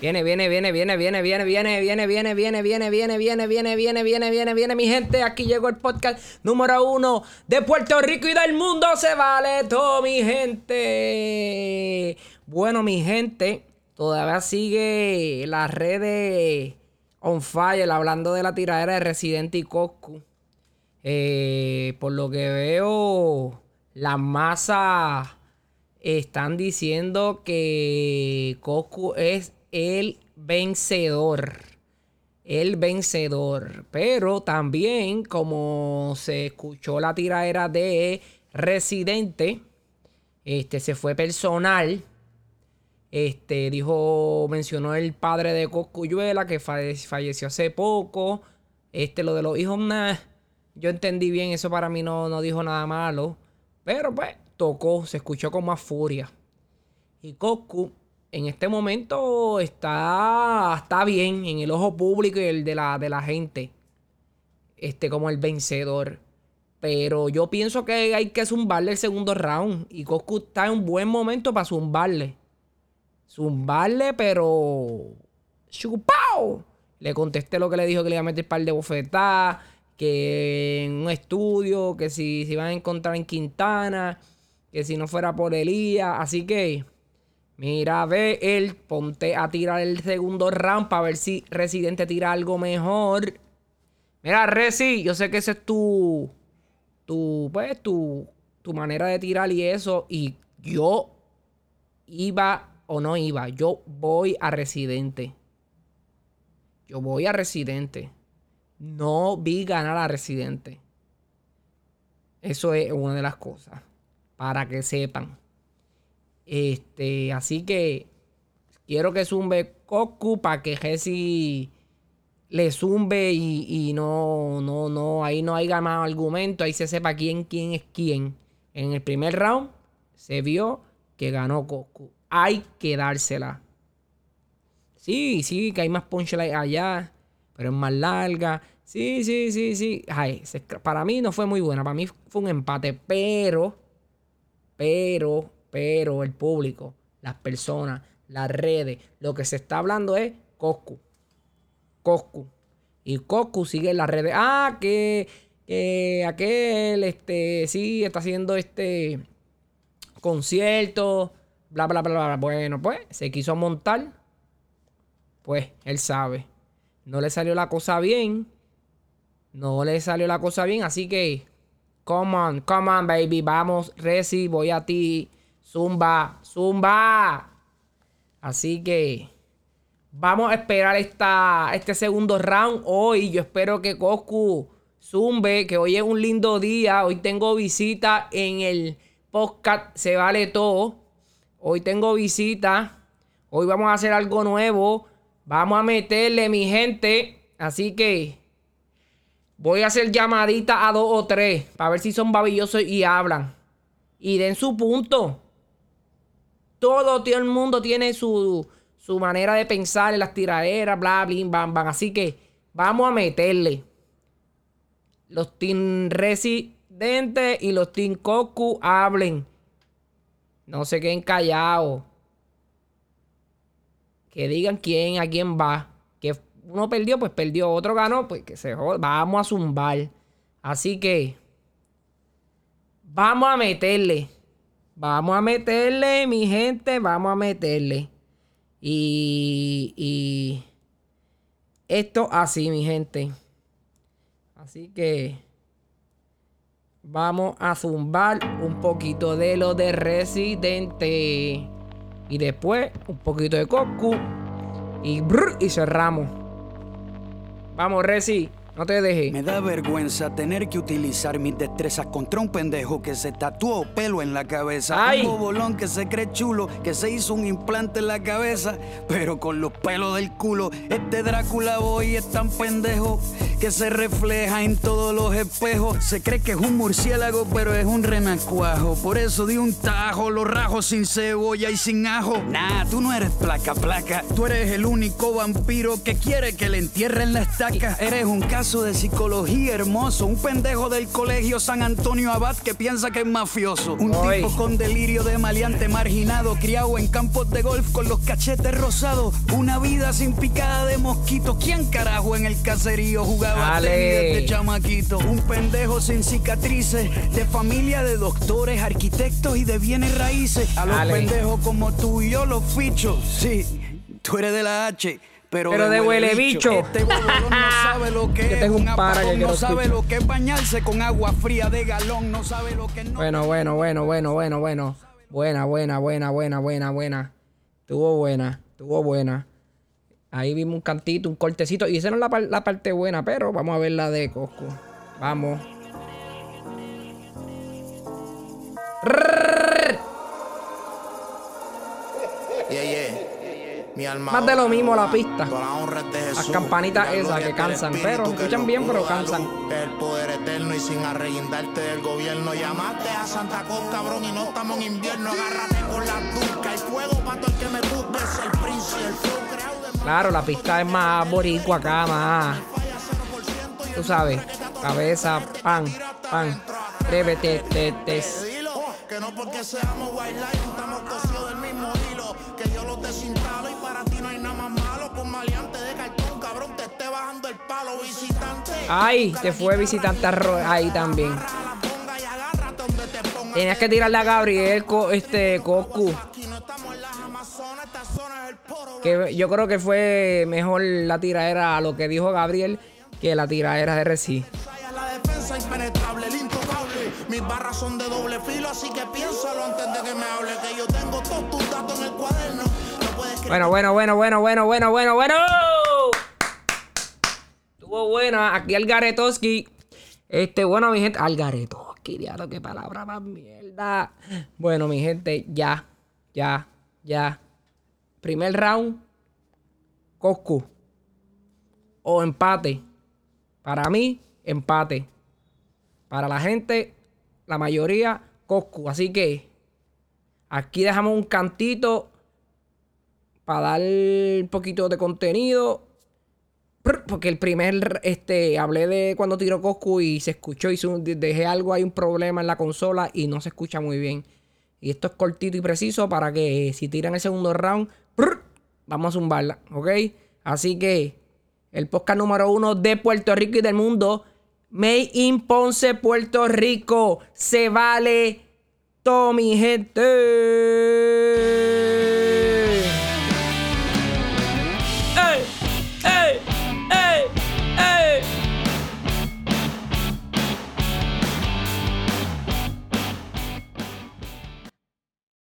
Viene, viene, viene, viene, viene, viene, viene, viene, viene, viene, viene, viene, viene, viene, viene, viene, viene, viene, mi gente. Aquí llegó el podcast número uno de Puerto Rico y del mundo. Se vale todo, mi gente. Bueno, mi gente, todavía sigue las redes on fire hablando de la tiradera de Residente y Coscu. por lo que veo, la masa están diciendo que Coscu es el vencedor. El vencedor. Pero también, como se escuchó la tiradera de Residente, este se fue personal. Este dijo, mencionó el padre de Coscuyuela que falleció hace poco. Este, lo de los hijos, yo entendí bien, eso para mí no, no dijo nada malo. Pero pues, tocó, se escuchó con más furia. Y Coscu en este momento está, está bien en el ojo público y el de la, de la gente. Este, como el vencedor. Pero yo pienso que hay que zumbarle el segundo round. Y Coscu está en un buen momento para zumbarle. Zumbarle, pero. ¡Chupao! Le contesté lo que le dijo que le iba a meter par de bofetadas. Que en un estudio. Que si se iban a encontrar en Quintana. Que si no fuera por Elías. Así que. Mira, ve él, ponte a tirar el segundo round para ver si Residente tira algo mejor. Mira, Resi, yo sé que ese es tu. Tu, pues, tu, tu manera de tirar y eso. Y yo iba o no iba. Yo voy a Residente. Yo voy a Residente. No vi ganar a Residente. Eso es una de las cosas. Para que sepan. Este, así que quiero que zumbe Cocu para que Jesse le zumbe y, no, no, no, ahí no haya más argumento, ahí se sepa quién, quién es quién. En el primer round se vio que ganó Cocu. Hay que dársela. Sí, sí, que hay más punchline allá, pero es más larga. Sí, sí, sí, sí. Ay, para mí no fue muy buena, para mí fue un empate, pero, pero, pero el público, las personas, las redes, lo que se está hablando es Coscu. Coscu. Y Coscu sigue en las redes. Ah, que, que aquel, este, sí, está haciendo este concierto, bla, bla, bla, bla. Bueno, pues, se quiso montar. Pues, él sabe. No le salió la cosa bien. No le salió la cosa bien, así que, come on, come on, baby. Vamos, Reci, voy a ti Zumba, zumba. Así que vamos a esperar esta, este segundo round hoy. Yo espero que Coscu zumbe, que hoy es un lindo día. Hoy tengo visita en el podcast Se Vale Todo. Hoy tengo visita. Hoy vamos a hacer algo nuevo. Vamos a meterle, mi gente. Así que voy a hacer llamadita a dos o tres para ver si son babillosos y hablan. Y den su punto. Todo, el mundo tiene su, su manera de pensar en las tiraderas, bla, bla, bam, bam. Así que vamos a meterle. Los Team Residente y los Team Koku hablen. No se queden callados. Que digan quién, a quién va. Que uno perdió, pues perdió. Otro ganó, pues que se joda. Vamos a zumbar. Así que. Vamos a meterle. Vamos a meterle, mi gente, vamos a meterle. Y, y esto así, mi gente. Así que vamos a zumbar un poquito de lo de Residente. Y después un poquito de Cocu. Y, y cerramos. Vamos, Resi. No te dejes. Me da vergüenza tener que utilizar mis destrezas contra un pendejo que se tatuó pelo en la cabeza. Ay. Un bolón que se cree chulo, que se hizo un implante en la cabeza, pero con los pelos del culo. Este Drácula boy es tan pendejo que se refleja en todos los espejos. Se cree que es un murciélago, pero es un renacuajo. Por eso di un tajo, lo rajo sin cebolla y sin ajo. Nah, tú no eres placa placa. Tú eres el único vampiro que quiere que le entierren la estaca. Eres un caso de psicología hermoso. Un pendejo del colegio San Antonio Abad que piensa que es mafioso. Un tipo con delirio de maleante marginado, criado en campos de golf con los cachetes rosados. Una vida sin picada de mosquito. ¿Quién carajo en el caserío jugaba tenis desde chamaquito? Un pendejo sin cicatrices, de familia de doctores, arquitectos y de bienes raíces. A los pendejos como tú y yo los ficho. Sí, tú eres de la H. Pero, de, huele bicho. Este no sabe lo que es un, no sabe lo que es bañarse con agua fría de galón, no sabe lo que no. Bueno, bueno, bueno, bueno, bueno, bueno. Buena, buena, buena, buena, buena, buena. Estuvo buena, estuvo buena. Ahí vimos un cantito, un cortecito. Y esa no es la, la parte buena, pero vamos a ver la de Cosco. Vamos. Más de lo mismo la pista. Las campanitas esas que cansan, pero escuchan bien, pero cansan. El poder eterno y sin arreguindarte del gobierno. Llamaste a Santa Cruz, cabrón, y no estamos en invierno. Agárrate con la turca y fuego para todo el que me busque. El príncipe, el creado Claro, la pista es más boricua acá, más. Tú sabes, cabeza, pan, pan. Atrévete, te, te. Que no porque seamos wildlife, estamos cosidos del mismo hilo. Que yo los desinstalo y para ti no hay nada más malo. Con maleante de cartón, cabrón, te esté bajando el palo, visitante. Ay, te fue visitante ahí también. Tenías que tirarle a Gabriel, este, Cocu. Que yo creo que fue mejor la tiradera a lo que dijo Gabriel que la tiradera de Reci. Mis barras son de doble filo, así que piénsalo antes de que me hable. Que yo tengo todos tus datos en el cuaderno. bueno, bueno, bueno, bueno, bueno, bueno, bueno, bueno. Estuvo buena. Aquí Algaretoski. Este, bueno, mi gente. Algaretoski, diablo, qué palabra más mierda. Bueno, mi gente, ya, ya, ya. Primer round. Coscu. O empate. Para mí, empate. Para la gente, la mayoría Coscu. Así que aquí dejamos un cantito para dar un poquito de contenido. Porque el primer, este, hablé de cuando tiró Coscu y se escuchó y dejé algo, hay un problema en la consola y no se escucha muy bien. Y esto es cortito y preciso para que si tiran el segundo round, vamos a zumbarla, ¿ok? Así que el podcast número uno de Puerto Rico y del mundo May in Ponce, Puerto Rico. Se vale todo, mi gente.